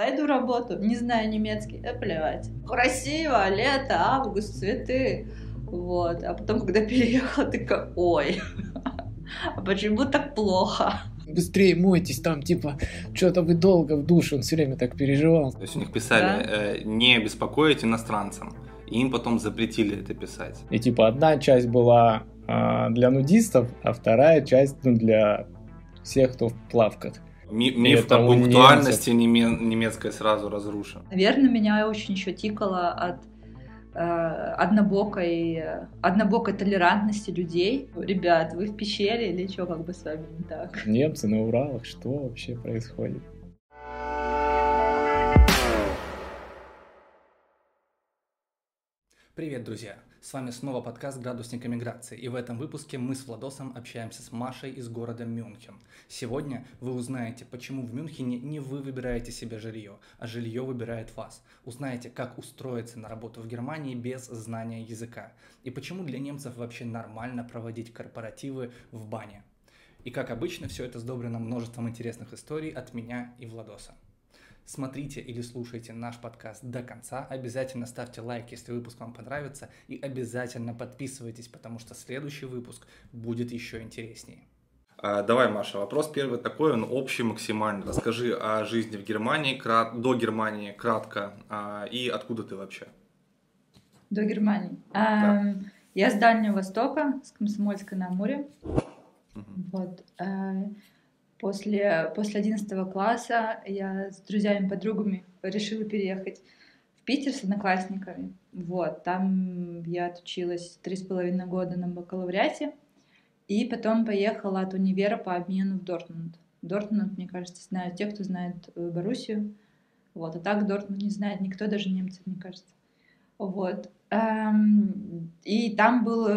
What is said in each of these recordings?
Найду работу, не знаю немецкий, да плевать. Красиво, лето, август, цветы. Вот. А потом, когда переехала, такая, ой, а почему так плохо? Быстрее мойтесь, там типа что-то вы долго в душе, он все время так переживал. То есть у них писали Да. э, не беспокоить иностанцам. И им потом запретили это писать. И типа одна часть была а, для нудистов, а вторая часть ну, для всех, кто в плавках. Ми- миф это о пунктуальности неме- немецкой сразу разрушен. Наверное, меня очень еще тикало от э, однобокой, однобокой толерантности людей. Ребят, вы в пещере или что как бы с вами не так? Немцы на Уралах, что вообще происходит? Привет, друзья! С вами снова подкаст «Градусник эмиграции», и в этом выпуске мы с Владосом общаемся с Машей из города Мюнхен. Сегодня вы узнаете, почему в Мюнхене не вы выбираете себе жилье, а жилье выбирает вас. Узнаете, как устроиться на работу в Германии без знания языка, и почему для немцев вообще нормально проводить корпоративы в бане. И как обычно, все это сдобрено множеством интересных историй от меня и Владоса. Смотрите или слушайте наш подкаст до конца. Обязательно ставьте лайк, если выпуск вам понравится. И обязательно подписывайтесь, потому что следующий выпуск будет еще интереснее. А, давай, Маша, вопрос первый такой, он общий максимально. Расскажи о жизни в Германии, крат- до Германии, кратко, а, и откуда ты вообще? До Германии. Да. Эм, Я с Дальнего Востока, с Комсомольска на Амуре. Мгм. Вот. После, после 11 класса я с друзьями, подругами решила переехать в Питер с одноклассниками. Вот. Там я отучилась три с половиной года на бакалавриате. И потом поехала от универа по обмену в Дортмунд. Дортмунд, мне кажется, знают те, кто знает э, Боруссию. Вот. А так Дортмунд не знает никто, даже немцев, мне кажется. Вот. Эм, И там был э,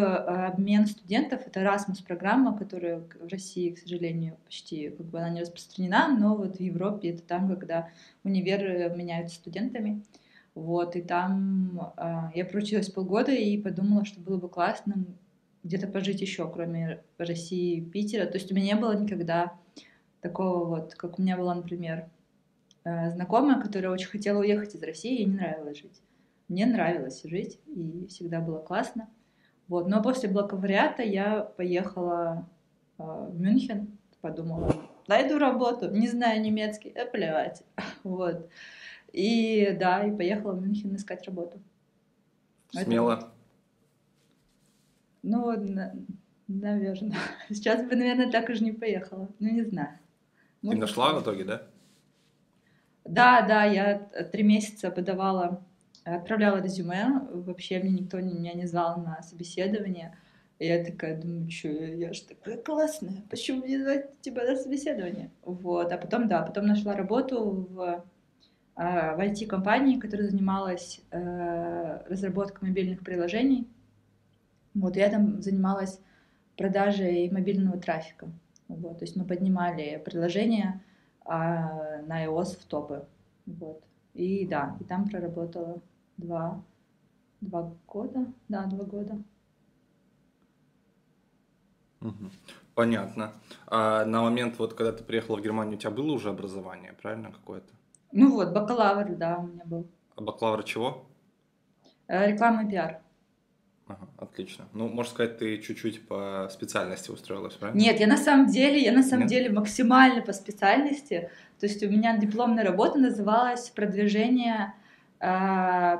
обмен студентов. Это Erasmus программа, которая в России, к сожалению, почти как бы она не распространена, но вот в Европе это там, когда универы меняются студентами. Вот, и там э, я проучилась полгода и подумала, что было бы классно где-то пожить еще, кроме России и Питера. То есть у меня не было никогда такого вот, как у меня была, например, э, знакомая, которая очень хотела уехать из России, ей не нравилось жить. Мне нравилось жить, и всегда было классно. Вот. Но после бакалавриата я поехала э, в Мюнхен, подумала, найду работу, не знаю немецкий, да плевать. Вот. И да, и поехала в Мюнхен искать работу. Это Смело. Ну, наверное. Сейчас бы, наверное, так уже не поехала. Ну, не знаю. Ты Может, нашла в итоге, да? Да, да, я три месяца подавала, отправляла резюме. Вообще мне никто не- меня не звал на собеседование. И я такая думаю, что я же такая классная, почему не звать тебя на собеседование? Вот, а потом, да, потом нашла работу в, а, в IT-компании, которая занималась э, разработкой мобильных приложений. Вот, я там занималась продажей мобильного трафика. Вот, то есть мы поднимали приложения а, на iOS в топы. Вот. И да, и там проработала два, два года. Да, два года. Понятно. А на момент, вот, когда ты приехала в Германию, у тебя было уже образование, правильно, какое-то? Ну вот, бакалавр, да, у меня был. А бакалавр чего? Э, Реклама и пиар. Ага, отлично. Ну, можно сказать, ты чуть-чуть по специальности устроилась, правильно? Нет, я на самом деле, я на самом Нет? деле максимально по специальности. То есть у меня дипломная работа называлась продвижение,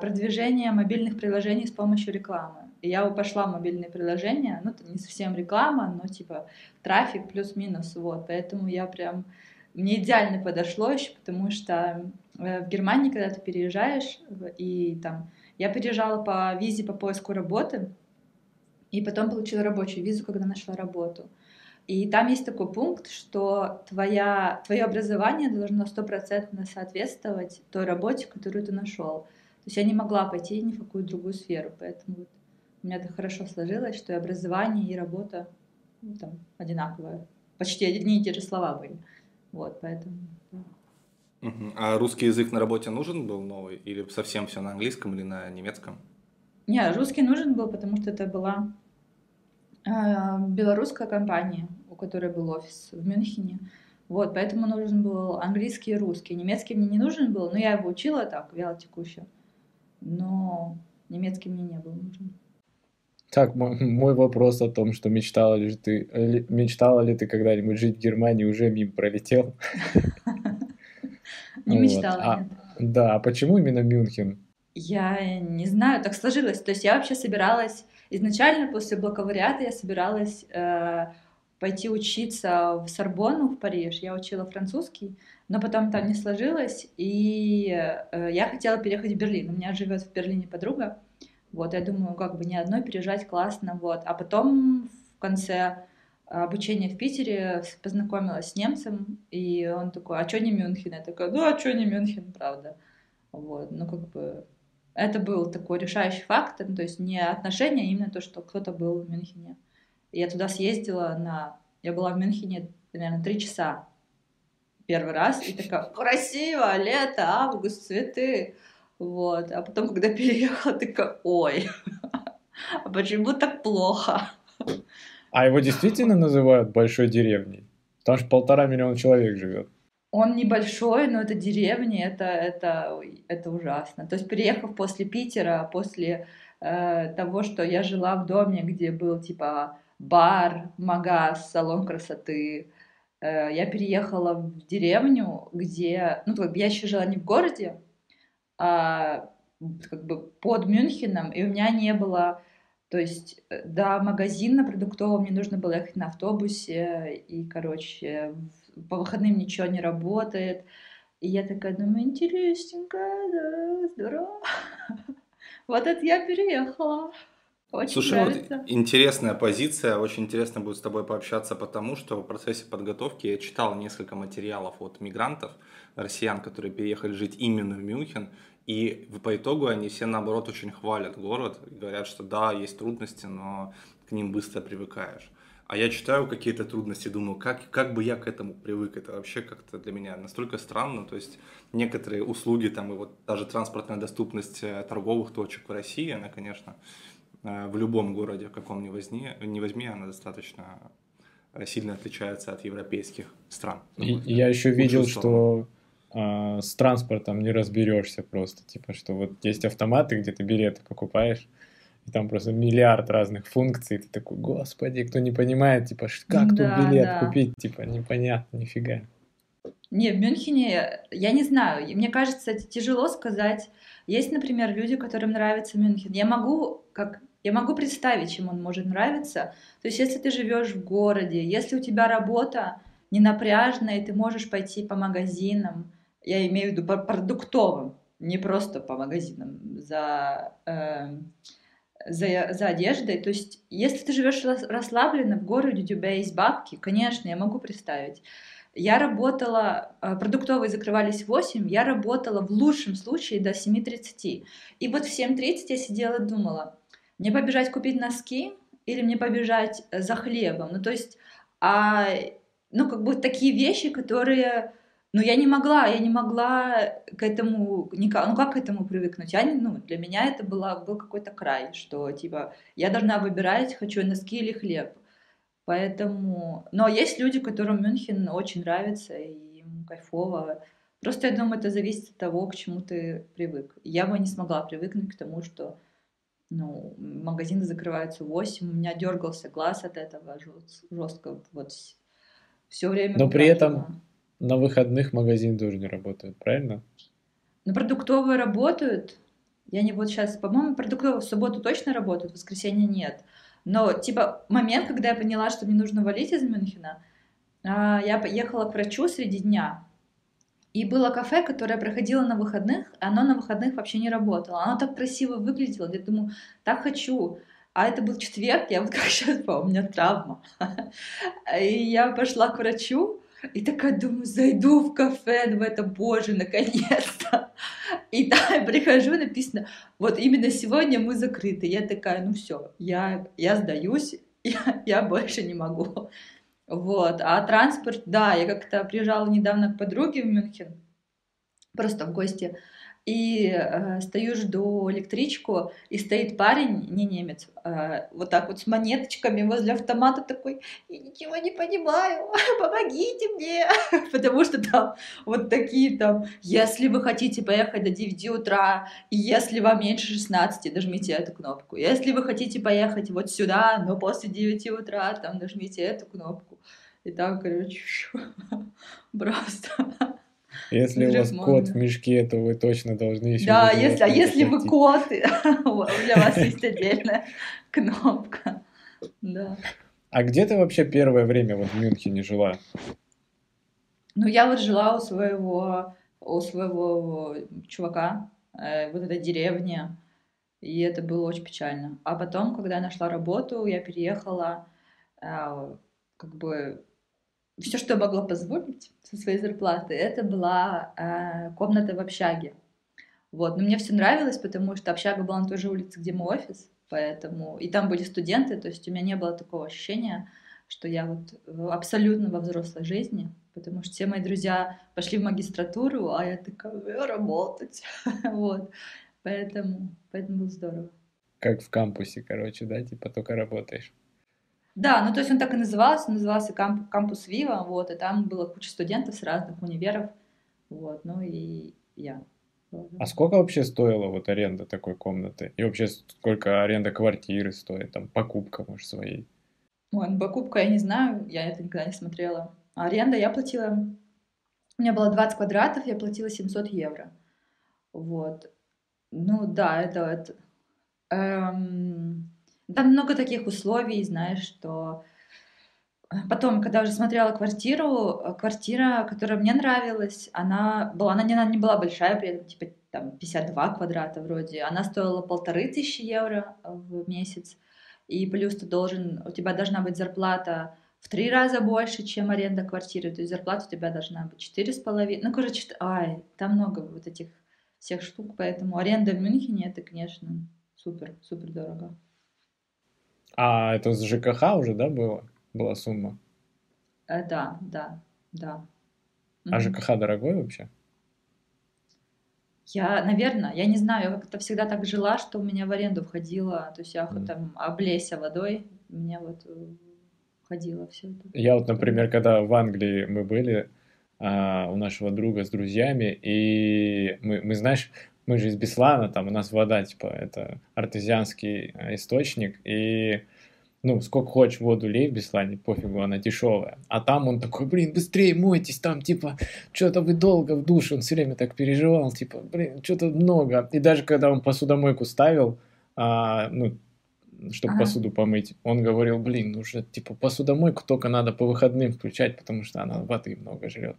продвижение мобильных приложений с помощью рекламы. И я пошла в мобильные приложения, ну, это не совсем реклама, но типа трафик плюс-минус, вот. Поэтому я прям... Мне идеально подошло еще, потому что э, в Германии, когда ты переезжаешь, и там... Я переезжала по визе по поиску работы, и потом получила рабочую визу, когда нашла работу. И там есть такой пункт, что твоя, твое образование должно стопроцентно соответствовать той работе, которую ты нашел. То есть я не могла пойти ни в какую другую сферу, поэтому вот у меня так хорошо сложилось, что и образование, и работа ну, там, одинаковые. Почти одни и те же слова были. Вот, поэтому... А русский язык на работе нужен был новый? Или совсем все на английском или на немецком? Не, русский нужен был, потому что это была белорусская компания, у которой был офис в Мюнхене. Вот, поэтому нужен был английский и русский. Немецкий мне не нужен был, но я его учила так, вяло текуще. Но немецкий мне не был нужен. Так, мой, мой вопрос о том, что мечтала ли ты, ли, мечтала ли ты когда-нибудь жить в Германии, уже мимо пролетел. Не мечтала, а. Да, а почему именно Мюнхен? Я не знаю, так сложилось. То есть я вообще собиралась изначально после бакалавриата я собиралась э, пойти учиться в Сорбонну в Париж. Я учила французский, но потом там не сложилось, и э, я хотела переехать в Берлин. У меня живет в Берлине подруга. Вот, я думаю, как бы не одной переезжать классно, вот. А потом в конце обучения в Питере познакомилась с немцем, и он такой, а что не Мюнхен? Я такая, ну а что не Мюнхен, правда? Вот, ну как бы это был такой решающий фактор, то есть не отношения, а именно то, что кто-то был в Мюнхене. Я туда съездила на... Я была в Мюнхене примерно три часа первый раз, и такая, красиво, лето, август, цветы. Вот. А потом, когда переехала, такая, ой, а почему так плохо? А его действительно называют большой деревней? Потому что полтора миллиона человек живет. Он небольшой, но это деревня, это, это, это ужасно. То есть, переехав после Питера, после э, того, что я жила в доме, где был типа бар, магаз, салон красоты, э, я переехала в деревню, где, ну, как бы я еще жила не в городе, а как бы под Мюнхеном, и у меня не было, то есть э, до магазина продуктового мне нужно было ехать на автобусе, и, короче, по выходным ничего не работает. И я такая думаю, интересненько, да, здорово. Вот это я переехала. Очень Слушай, нравится. вот интересная позиция, очень интересно будет с тобой пообщаться, потому что в процессе подготовки я читал несколько материалов от мигрантов, россиян, которые переехали жить именно в Мюнхен, и по итогу они все, наоборот, очень хвалят город, говорят, что да, есть трудности, но к ним быстро привыкаешь. А я читаю какие-то трудности, думаю, как, как бы я к этому привык. Это вообще как-то для меня настолько странно. То есть некоторые услуги, там, и вот даже транспортная доступность э, торговых точек в России, она, конечно, э, в любом городе, в каком ни возьми, не возьми, она достаточно э, сильно отличается от европейских стран. И, я еще видел, что э, с транспортом не разберешься просто. Типа, что вот есть автоматы, где ты билеты покупаешь, и там просто миллиард разных функций, ты такой, господи, кто не понимает, типа, как да, тут билет да. купить, типа, непонятно, нифига. Не, в Мюнхене, я не знаю, мне кажется, это тяжело сказать. Есть, например, люди, которым нравится Мюнхен. Я могу, как, я могу представить, чем он может нравиться. То есть, если ты живешь в городе, если у тебя работа не напряжная, и ты можешь пойти по магазинам, я имею в виду по продуктовым, не просто по магазинам, за... Э, за, за одеждой. То есть, если ты живешь расслабленно в городе, у тебя есть бабки, конечно, я могу представить. Я работала, э, продуктовые закрывались в 8, я работала в лучшем случае до 7.30. И вот в 7.30 я сидела и думала, мне побежать купить носки или мне побежать за хлебом? Ну, то есть, а, ну, как бы такие вещи, которые но я не могла, я не могла к этому, никак, ну как к этому привыкнуть? Я не, ну, для меня это была, был какой-то край, что типа я должна выбирать, хочу носки или хлеб. Поэтому... Но есть люди, которым Мюнхен очень нравится, и им кайфово. Просто я думаю, это зависит от того, к чему ты привык. Я бы не смогла привыкнуть к тому, что ну, магазины закрываются в 8, у меня дергался глаз от этого жестко, вот все время. Но при этом на выходных магазин тоже не работает, правильно? Ну, продуктовые работают. Я не вот сейчас, по-моему, продуктовые в субботу точно работают, в воскресенье нет. Но, типа, момент, когда я поняла, что мне нужно валить из Мюнхена, а, я поехала к врачу среди дня. И было кафе, которое проходило на выходных, оно на выходных вообще не работало. Оно так красиво выглядело, я думаю, так хочу. А это был четверг, я вот как сейчас помню, у меня травма. И я пошла к врачу, и такая думаю, зайду в кафе, ну это, боже, наконец-то. И да, я прихожу, написано, вот именно сегодня мы закрыты. Я такая, ну все, я, я сдаюсь, я, я больше не могу. Вот. А транспорт, да, я как-то приезжала недавно к подруге в Мюнхен, просто в гости. И э, стою, жду электричку, и стоит парень, не немец, э, вот так вот с монеточками возле автомата такой, я ничего не понимаю, помогите мне, потому что там вот такие там, если вы хотите поехать до 9 утра, и если вам меньше 16, нажмите эту кнопку, если вы хотите поехать вот сюда, но после 9 утра, там нажмите эту кнопку. И там, короче, просто если у вас кот в мешке, то вы точно должны еще... Да, если, а если вы кот, для вас есть отдельная кнопка. Да. А где ты вообще первое время вот в Мюнхене жила? Ну, я вот жила у своего, у своего чувака, э, вот этой деревне, и это было очень печально. А потом, когда я нашла работу, я переехала, э, как бы все, что я могла позволить со своей зарплаты, это была э, комната в общаге. Вот. Но мне все нравилось, потому что общага была на той же улице, где мой офис, поэтому... И там были студенты, то есть у меня не было такого ощущения, что я вот абсолютно во взрослой жизни, потому что все мои друзья пошли в магистратуру, а я такая, работать. вот. Поэтому, поэтому было здорово. Как в кампусе, короче, да, типа только работаешь. Да, ну то есть он так и назывался, назывался камп, кампус Вива, вот, и там было куча студентов с разных универов, вот, ну и я. А сколько вообще стоила вот аренда такой комнаты? И вообще сколько аренда квартиры стоит, там, покупка, может, своей? Ой, ну, покупка я не знаю, я это никогда не смотрела. А аренда я платила, у меня было 20 квадратов, я платила 700 евро. Вот. Ну да, это, это эм, там много таких условий, знаешь, что... Э, потом, когда уже смотрела квартиру, э, квартира, которая мне нравилась, она была, она не, она не была большая, при этом, типа, там, 52 квадрата вроде. Она стоила полторы тысячи евро в месяц. И плюс ты должен, у тебя должна быть зарплата в три раза больше, чем аренда квартиры. То есть зарплата у тебя должна быть четыре с половиной. Ну, короче, ай, там много вот этих всех штук, поэтому аренда в Мюнхене это, конечно, супер, супер дорого. А это с ЖКХ уже, да, было? Была сумма? Э, да, да, да. А ЖКХ дорогой вообще? Я, наверное, я не знаю, я как-то всегда так жила, что у меня в аренду входило, то есть я mm. там облейся водой, у меня вот э, входило все это. Я вот, например, когда в Англии мы были, а, у нашего друга с друзьями, и мы, мы, знаешь, мы же из Беслана, там у нас вода, типа, это артезианский э, источник, и ну, сколько хочешь воду лей в Беслане, пофигу, она дешевая. А там он такой, блин, быстрее мойтесь, там, типа, что-то вы долго в душе, он все время так переживал, типа, блин, что-то много. И даже когда он посудомойку ставил, а, ну, чтобы ага. посуду помыть, он говорил, блин, ну уже, типа, посудомойку только надо по выходным включать, потому что она воды много жрет.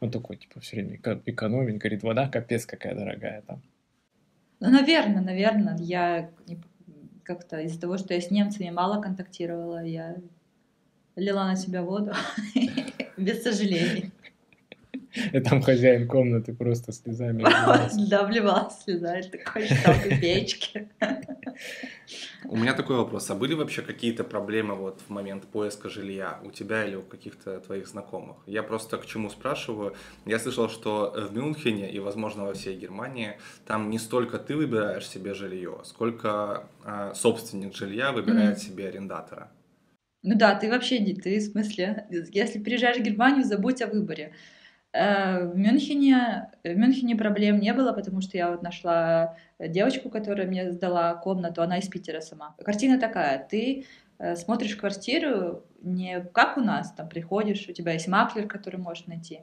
Он такой, типа, все время экономит, говорит, вода капец какая дорогая там. Ну, наверное, наверное, я как-то из-за того, что я с немцами мало контактировала, я лила на себя воду без сожалений. И там хозяин комнаты просто слезами Да, вливался слезами, такой читал печки. У меня такой вопрос. А были вообще какие-то проблемы вот в момент поиска жилья у тебя или у каких-то твоих знакомых? Я просто к чему спрашиваю. Я слышал, что в Мюнхене и, возможно, во всей Германии там не столько ты выбираешь себе жилье, сколько э, собственник жилья выбирает mm-hmm. себе арендатора. Ну да, ты вообще, ты в смысле, если приезжаешь в Германию, забудь о выборе. Э, в Мюнхене, в Мюнхене проблем не было, потому что я вот нашла девочку, которая мне сдала комнату, она из Питера сама. Картина такая, ты э, смотришь квартиру не как у нас, там приходишь, у тебя есть маклер, который можешь найти.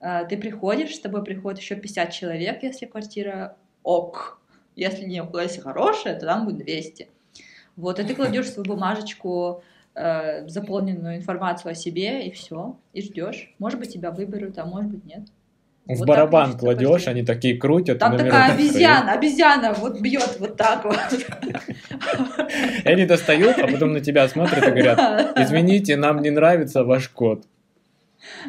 Э, ты приходишь, с тобой приходит еще 50 человек, если квартира ок. Если не если хорошая, то там будет 200. Вот, и ты кладешь свою бумажечку э, заполненную информацию о себе, и все, и ждешь. Может быть, тебя выберут, а может быть, нет. В вот барабан кладешь, они такие крутят. Там такая обезьяна, стоит. обезьяна вот бьет вот так вот. И они достают, а потом на тебя смотрят и говорят, извините, нам не нравится ваш код.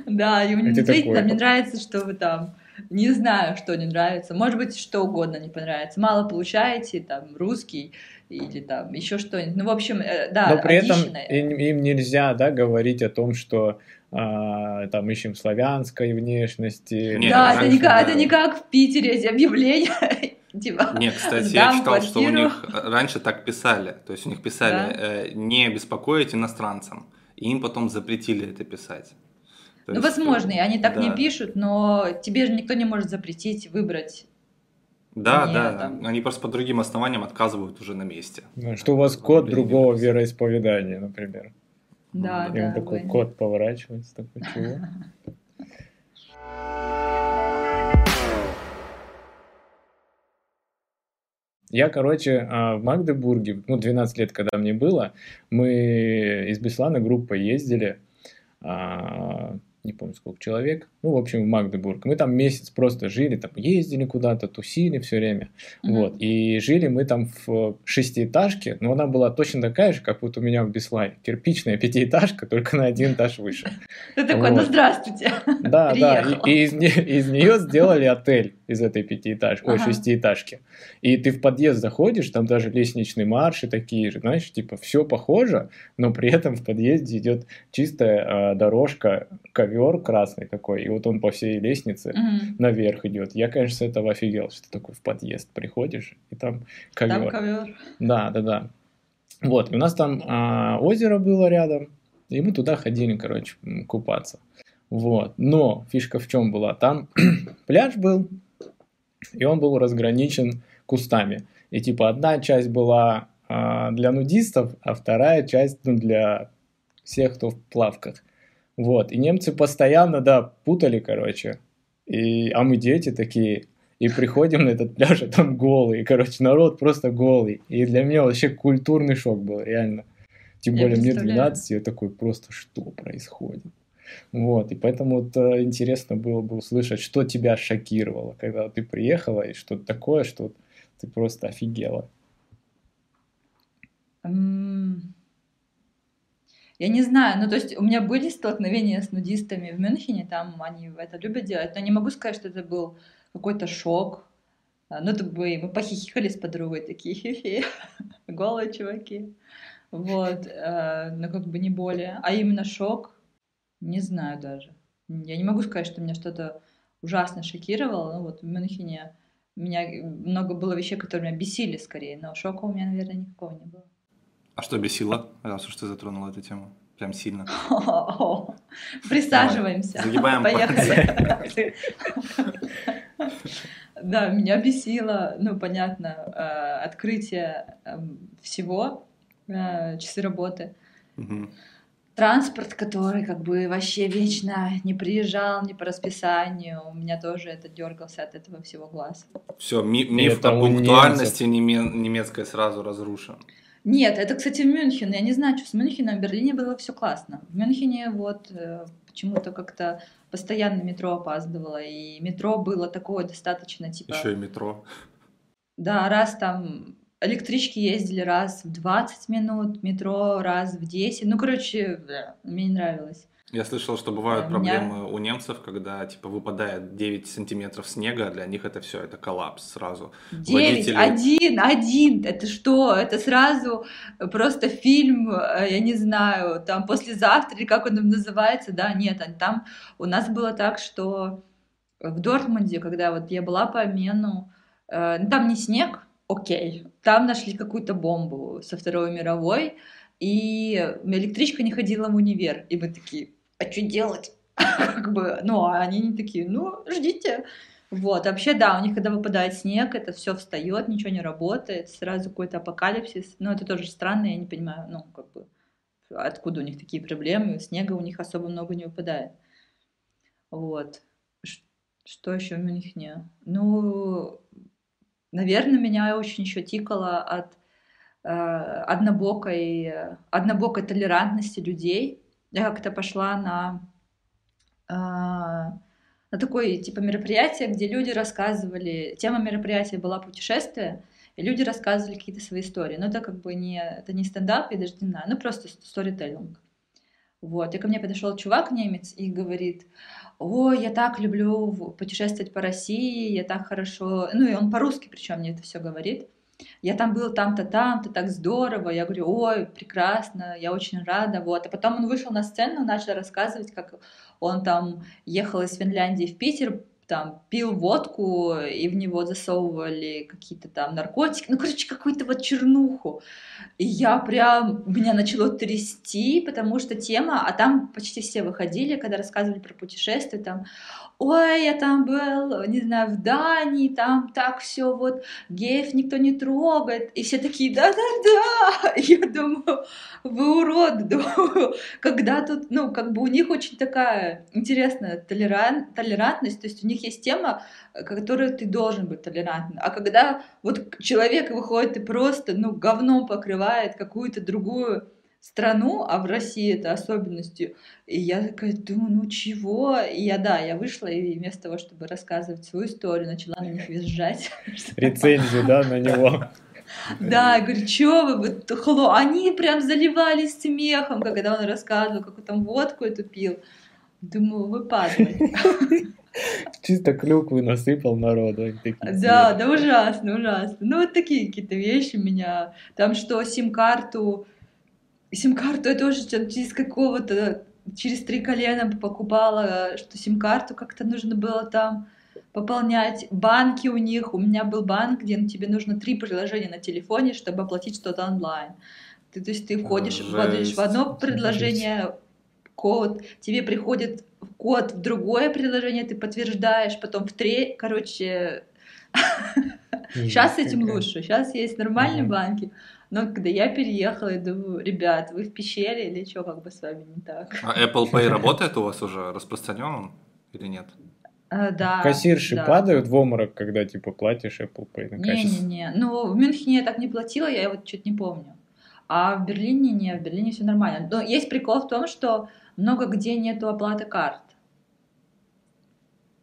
Да, и мне действительно мне нравится, что вы там не знаю, что не нравится. Может быть, что угодно не понравится. Мало получаете, там, русский, или там еще что-нибудь. Ну, в общем, э, да, Но при этом им, им нельзя, да, говорить о том, что а, там ищем славянской внешности. Нет, да, это не, как, это не как в Питере эти объявления. Типа, не, кстати, я читал, квартиру. что у них раньше так писали. То есть у них писали да? э, не беспокоить иностранцам. И им потом запретили это писать. То ну, есть, возможно, и они так да. не пишут, но тебе же никто не может запретить выбрать да, да, там... они просто по другим основаниям отказывают уже на месте. Ну, что у вас код другого вероисповедания, например. Да, И да. он такой да. кот поворачивается, такой чего? Я, короче, а, в Магдебурге, ну, 12 лет, когда мне было, мы из Беслана группой ездили, а, не помню сколько человек, ну, в общем, в Магдебург. Мы там месяц просто жили, там ездили куда-то, тусили все время, mm-hmm. вот, и жили мы там в шестиэтажке, но она была точно такая же, как вот у меня в Беслане, кирпичная пятиэтажка, только на один этаж выше. Ты такой, ну, здравствуйте, Да, да, и из нее сделали отель из этой пятиэтажки, ой, шестиэтажки. И ты в подъезд заходишь, там даже лестничные марши такие же, знаешь, типа все похоже, но при этом в подъезде идет чистая э, дорожка, ковер красный такой, и вот он по всей лестнице mm-hmm. наверх идет. Я, конечно, с этого офигел, что такой в подъезд приходишь, и там ковер. Там ковер. Да, да, да. Вот, и у нас там э, озеро было рядом, и мы туда ходили, короче, купаться. Вот. Но фишка в чем была? Там пляж был, и он был разграничен кустами. И типа одна часть была а, для нудистов, а вторая часть ну, для всех, кто в плавках. Вот. И немцы постоянно, да, путали, короче. И, а мы дети такие. И приходим на этот пляж, а там голый. Короче, народ просто голый. И для меня вообще культурный шок был, реально. Тем более мне 12, я такой, просто что происходит? Вот, и поэтому вот э, интересно было бы услышать, что тебя шокировало, когда ты приехала, и что-то такое, что ты просто офигела. Я не знаю, ну то есть у меня были столкновения с нудистами в Мюнхене, там они это любят делать, но не могу сказать, что это был какой-то шок. А, ну, это бы мы похихикали с подругой, такие хи-хи, голые чуваки. Вот, э, но как бы не более. А именно шок, не знаю даже. Я не могу сказать, что меня что-то ужасно шокировало. Ну вот в Мюнхене у меня много было вещей, которые меня бесили скорее, но шока у меня, наверное, никакого не было. А что бесило, раз уж ты затронула эту тему? Прям сильно. Присаживаемся. Загибаем Поехали. Да, меня бесило, ну, понятно, э, открытие эм, всего, э, часы работы транспорт, который как бы вообще вечно не приезжал, не по расписанию. У меня тоже это дергался от этого всего глаз. Все, ми- миф о пунктуальности немецкой сразу разрушен. Нет, это, кстати, в Мюнхен. Я не знаю, что с Мюнхеном. В Берлине было все классно. В Мюнхене вот э, почему-то как-то постоянно метро опаздывало. И метро было такое достаточно типа... Еще и метро. Да, раз там электрички ездили раз в 20 минут, метро раз в 10. Ну, короче, да, мне не нравилось. Я слышал, что бывают проблемы меня... у немцев, когда типа выпадает 9 сантиметров снега, для них это все, это коллапс сразу. 9, Водители... один, один, это что? Это сразу просто фильм, э, я не знаю, там послезавтра, или как он там называется, да, нет, там у нас было так, что в Дортмунде, когда вот я была по обмену, э, ну, там не снег, окей, там нашли какую-то бомбу со Второй мировой, и электричка не ходила в универ, и мы такие, а что делать? как бы, ну, а они не такие, ну, ждите. Вот, вообще, да, у них, когда выпадает снег, это все встает, ничего не работает, сразу какой-то апокалипсис. Но это тоже странно, я не понимаю, ну, как бы, откуда у них такие проблемы, снега у них особо много не выпадает. Вот. Что еще в Мюнхене? Ну, Наверное, меня очень еще тикало от э, однобокой, однобокой толерантности людей. Я как-то пошла на, э, на такое типа мероприятие, где люди рассказывали, тема мероприятия была путешествие, и люди рассказывали какие-то свои истории. Но это как бы не, это не стендап, я даже не знаю, ну просто сторителлинг. Вот, и ко мне подошел чувак немец и говорит, ой, я так люблю путешествовать по России, я так хорошо, ну и он по-русски причем мне это все говорит. я там был там-то, там-то, так здорово. Я говорю, ой, прекрасно, я очень рада, вот. А потом он вышел на сцену, начал рассказывать, как он там ехал из Финляндии в Питер, там пил водку, и в него засовывали какие-то там наркотики, ну, короче, какую-то вот чернуху. И я прям, меня начало трясти, потому что тема, а там почти все выходили, когда рассказывали про путешествия, там, ой, я там был, не знаю, в Дании, там так все вот, геев никто не трогает, и все такие, да-да-да, я думаю, вы урод, думаю, когда тут, ну, как бы у них очень такая интересная толеран, толерантность, то есть у них есть тема, которую ты должен быть толерантным, а когда вот человек выходит и просто, ну, говном покрывает какую-то другую страну, а в России это особенностью. И я такая думаю, ну чего? И я, да, я вышла и вместо того, чтобы рассказывать свою историю, начала на них визжать. Рецензию, да, на него. Да, я говорю, что вы, вот, хло, они прям заливались смехом, когда он рассказывал, как он там водку эту пил. Думаю, вы падаете. Чисто клюквы насыпал народу. Да, да, ужасно, ужасно. Ну, вот такие какие-то вещи меня. Там что, сим-карту сим-карту я тоже через какого-то, через три колена покупала, что сим-карту как-то нужно было там пополнять. Банки у них, у меня был банк, где ну, тебе нужно три приложения на телефоне, чтобы оплатить что-то онлайн. Ты, то есть ты входишь, вводишь в одно предложение код, тебе приходит код в другое предложение, ты подтверждаешь, потом в три, короче, сейчас с этим лучше, сейчас есть нормальные банки, но когда я переехала, я думаю, ребят, вы в пещере или что, как бы с вами не так? А Apple Pay работает у вас уже? Распространен или нет? А, да. Кассирши да. падают в обморок, когда типа платишь Apple Pay на Не-не-не. Ну, в Мюнхене я так не платила, я вот что-то не помню. А в Берлине не, в Берлине все нормально. Но есть прикол в том, что много где нету оплаты карт.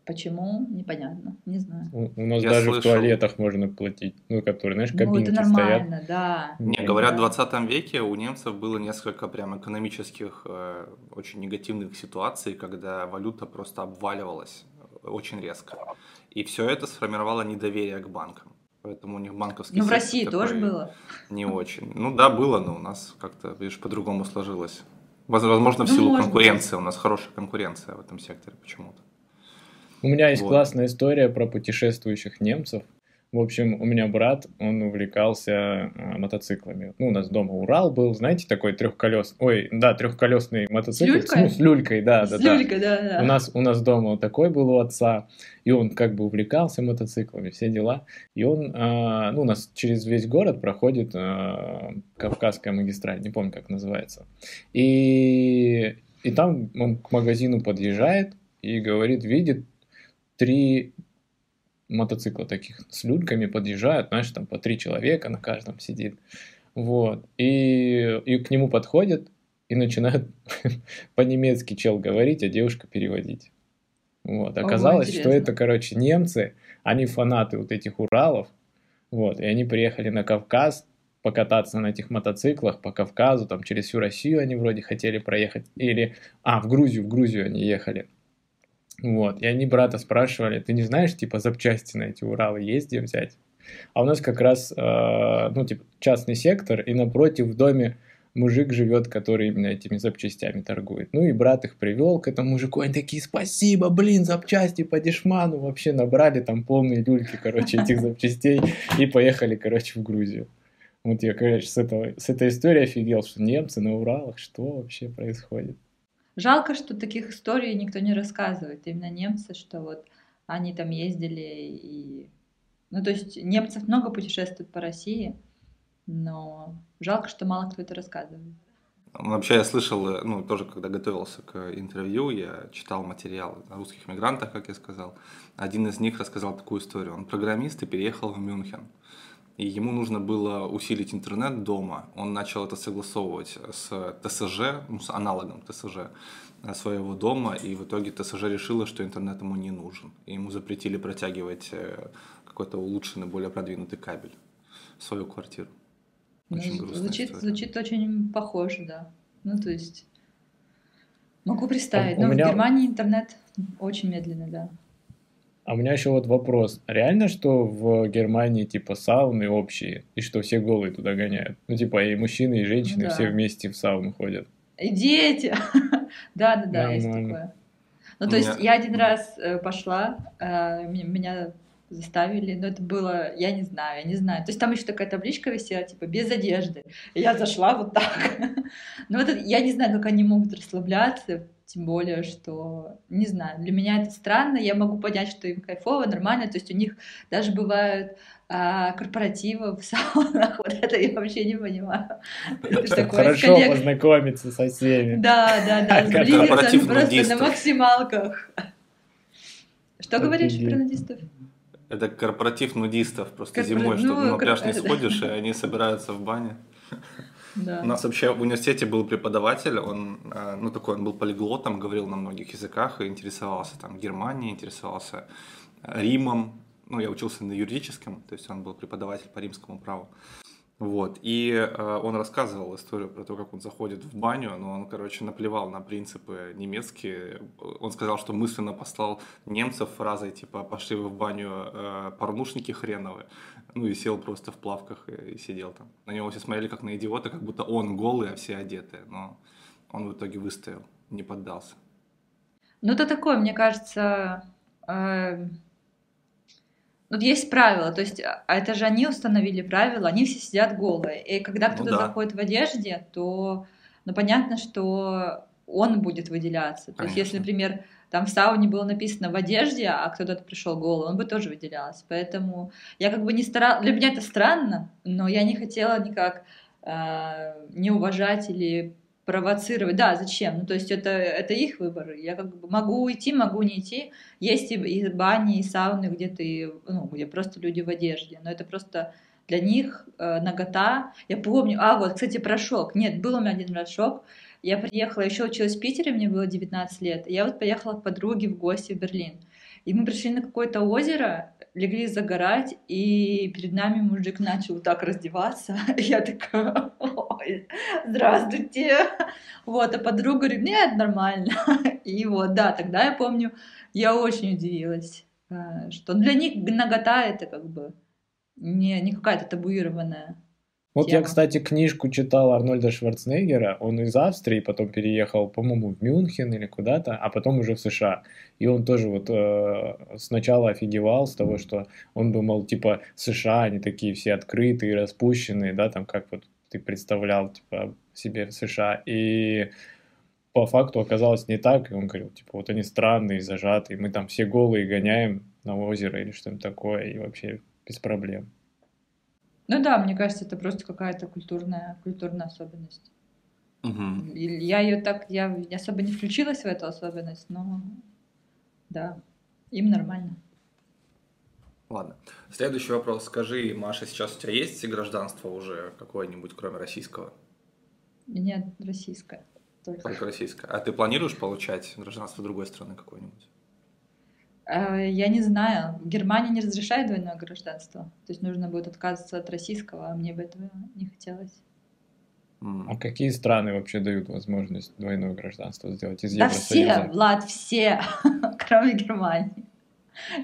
Почему? Непонятно. Не знаю. У, у нас Я даже слышал. в туалетах можно платить. Ну, которые, знаешь, кабинки ну, это нормально, стоят. да. Не, говорят, в 20 веке у немцев было несколько прям экономических, э, очень негативных ситуаций, когда валюта просто обваливалась э, очень резко. И все это сформировало недоверие к банкам. Поэтому у них банковский Ну, в России тоже было. Не очень. Ну да, было, но у нас как-то, видишь, по-другому сложилось. Возможно, в ну, силу конкуренции. Быть. У нас хорошая конкуренция в этом секторе почему-то. У меня есть вот. классная история про путешествующих немцев. В общем, у меня брат, он увлекался э, мотоциклами. Ну, у нас дома Урал был, знаете, такой трехколес, ой, да, трехколесный мотоцикл. С люлькой? Ну, с люлькой, да, да, с да. Люлькой, да, да. У нас, у нас дома такой был у отца, и он как бы увлекался мотоциклами, все дела. И он, э, ну, у нас через весь город проходит э, Кавказская магистраль, не помню, как называется. И, и там он к магазину подъезжает и говорит, видит три мотоцикла таких с люльками подъезжают, знаешь, там по три человека на каждом сидит. Вот. И, и к нему подходят и начинают по-немецки чел говорить, а девушка переводить. Вот. Оказалось, Ого, что это, короче, немцы, они фанаты вот этих Уралов, вот, и они приехали на Кавказ покататься на этих мотоциклах по Кавказу, там через всю Россию они вроде хотели проехать, или, а, в Грузию, в Грузию они ехали. Вот, и они брата спрашивали, ты не знаешь, типа, запчасти на эти Уралы есть где взять? А у нас как раз, э, ну, типа, частный сектор, и напротив в доме мужик живет, который именно этими запчастями торгует. Ну и брат их привел к этому мужику, они такие, спасибо, блин, запчасти по дешману, вообще набрали там полные люльки, короче, этих запчастей и поехали, короче, в Грузию. Вот я, короче, с, этого, с этой историей офигел, что немцы на Уралах, что вообще происходит? Жалко, что таких историй никто не рассказывает. Именно немцы, что вот они там ездили и... Ну, то есть немцев много путешествует по России, но жалко, что мало кто это рассказывает. Ну, вообще я слышал, э, ну, тоже когда готовился к интервью, я читал материалы о русских мигрантах, как я сказал. Один из них рассказал такую историю. Он программист и переехал в Мюнхен и ему нужно было усилить интернет дома. Он начал это согласовывать с ТСЖ, ну, с аналогом ТСЖ своего дома, и в итоге ТСЖ решила, что интернет ему не нужен. И ему запретили протягивать э, какой-то улучшенный, более продвинутый кабель в свою квартиру. Ну, очень ну, звучит, история. звучит очень похоже, да. Ну, то есть, могу представить. А Но меня... в Германии интернет очень медленный, да. А у меня еще вот вопрос. Реально, что в Германии типа сауны общие, и что все голые туда гоняют? Ну, типа и мужчины, и женщины Ну да. все вместе в сауну ходят. И дети. Да, да, да, есть такое. Ну, то есть я один раз э, пошла, э, ме- меня заставили, но это было, я не знаю, я не знаю. То есть там еще такая табличка висела, типа, без одежды. И я зашла вот так. Ну, это, я не знаю, как они могут расслабляться, тем более, что, не знаю, для меня это странно, я могу понять, что им кайфово, нормально, то есть у них даже бывают а, корпоративы в саунах, вот это я вообще не понимаю. Хорошо познакомиться со всеми. да, да, да, сблизиться просто на максималках. Что говоришь про нудистов? Это корпоратив нудистов. Просто зимой, что ну, на пляж не сходишь, и они собираются в бане. Да. У нас вообще в университете был преподаватель, он, э, ну, такой, он был полиглотом, говорил на многих языках и интересовался там Германией, интересовался э, Римом. Ну, я учился на юридическом, то есть он был преподаватель по римскому праву. Вот, и э, он рассказывал историю про то, как он заходит в баню, но он, короче, наплевал на принципы немецкие. Он сказал, что мысленно послал немцев фразой, типа, пошли вы в баню, э, порнушники хреновые. Ну и сел просто в плавках и, и сидел там. На него все смотрели как на идиота, как будто он голый, а все одетые. Но он в итоге выстоял, не поддался. Ну, это такое, мне кажется, э, ну, есть правила, то есть, а а это же они установили правила, они все сидят голые, и когда Ну кто-то да. заходит в одежде, то, ну, понятно, что он будет выделяться. То есть, если, Конечно. например, там в сауне было написано в одежде, а кто-то пришел голый, он бы тоже выделялся. Поэтому я как бы не старалась, для меня это странно, но я не хотела никак э, не уважать или провоцировать. Да, зачем? Ну, то есть это, это их выбор. Я как бы могу идти, могу не идти. Есть и, и бани, и сауны, где ты, ну, где просто люди в одежде. Но это просто для них э, нагота. Я помню, а вот, кстати, про шок. Нет, был у меня один раз шок. Я приехала, еще училась в Питере, мне было 19 лет. Я вот поехала к подруге в гости в Берлин. И мы пришли на какое-то озеро, легли загорать, и перед нами мужик начал так раздеваться. Я такая, «Ой, здравствуйте. Вот, а подруга говорит, нет, нормально. И вот, да, тогда я помню, я очень удивилась, э, что для них нагота это как бы не, не какая-то табуированная. Вот я, тема. кстати, книжку читал Арнольда Шварценеггера. Он из Австрии, потом переехал, по-моему, в Мюнхен или куда-то, а потом уже в США. И он тоже вот э, сначала офигевал с того, что он думал, типа, США, они такие все открытые, распущенные, да, там как вот ты представлял, типа, себе в США. И по факту оказалось не так, и он говорил, типа, вот они странные, зажатые, мы там все голые гоняем на озеро или что-нибудь такое, и вообще без проблем. Ну да, мне кажется, это просто какая-то культурная, культурная особенность. И Я ее так, я особо не включилась в эту особенность, но да, им нормально. Ладно. Следующий вопрос. Скажи, Маша, сейчас у тебя есть гражданство уже какое-нибудь, кроме российского? Нет, российская. Только. Только российское. А ты планируешь получать гражданство другой страны какой-нибудь? А, Я не знаю, Германия не разрешает двойное гражданство. То есть нужно будет отказываться от российского, а мне бы этого не хотелось. А какие страны вообще дают возможность двойное гражданство сделать из Да все, Евросоюза? Влад, все, кроме Германии.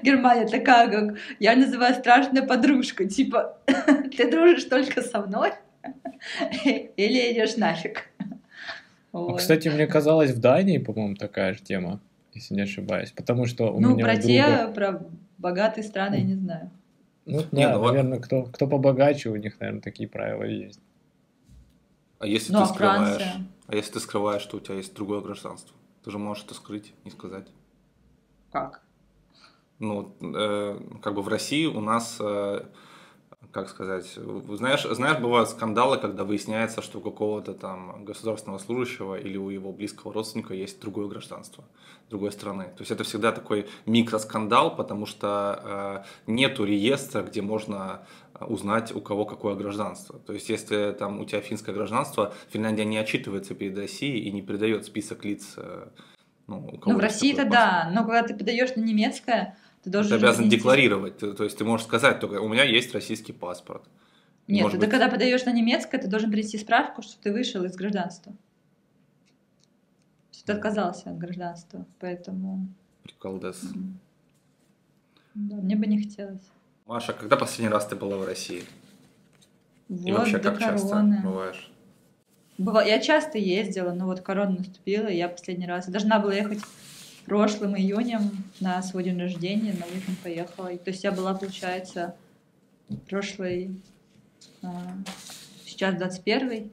Германия такая, как я называю страшная подружка. Типа, ты дружишь только со мной или идешь нафиг. А, Вот. кстати, мне казалось, в Дании, по-моему, такая же тема, если не ошибаюсь. Потому что у ну, меня про у те, друга... про богатые страны я не знаю. Ну, Не, да, ну, наверное, кто, кто побогаче, у них, наверное, такие правила и есть. А если Ну, ты а скрываешь? Франция? А если ты скрываешь, что у тебя есть другое гражданство? Ты же можешь это скрыть, не сказать. Как? Ну, э, как бы в России у нас, э, как сказать, знаешь, знаешь, бывают скандалы, когда выясняется, что у какого-то там государственного служащего или у его близкого родственника есть другое гражданство другой страны. То есть это всегда такой микроскандал, потому что э, нету реестра, где можно узнать, у кого какое гражданство. То есть если там у тебя финское гражданство, Финляндия не отчитывается перед Россией и не передает список лиц. э, ну, у кого Ну, в России-то да, но когда ты подаешь на немецкое, ты должен... Ты обязан декларировать. Ты- То есть ты можешь сказать только, у меня есть российский паспорт. Нет, Может ты быть- когда подаешь на немецкое, ты должен принести справку, что ты вышел из гражданства. Что ты отказался от гражданства. Поэтому... Приколдес. м. Да, мне бы не хотелось. Маша, когда последний раз ты была в России? Вот, И вообще, как часто короны. бываешь? Быва- Я часто ездила, но вот корона наступила, и я последний раз я должна была ехать прошлым июнем на свой день рождения, на уикенд поехала. То есть я была, получается, прошлый, а, сейчас 21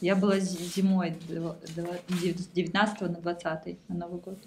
я была зи- зимой дв- дв- дев- с 19 на 20 на Новый год.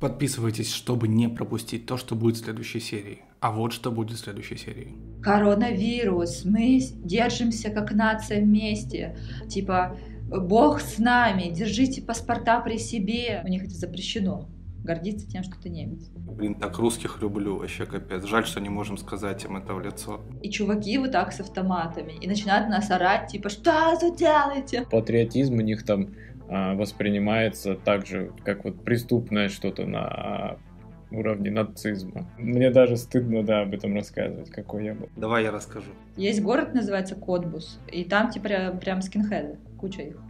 Подписывайтесь, чтобы не пропустить то, что будет в следующей серии. А вот что будет в следующей серии. Коронавирус, мы держимся как нация вместе. Типа, Бог с нами, держите паспорта при себе. У них это запрещено. Гордиться тем, что ты немец. Блин, так русских люблю, вообще капец. Жаль, что не можем сказать им это в лицо. И чуваки вот так с автоматами. И начинают нас орать, типа, что вы делаете? Патриотизм у них там а, воспринимается так же, как вот преступное что-то на уровне нацизма. Мне даже стыдно, да, об этом рассказывать, какой я был. Давай я расскажу. Есть город, называется Котбус. И там, типа, прям, прям скинхеды. Куча их.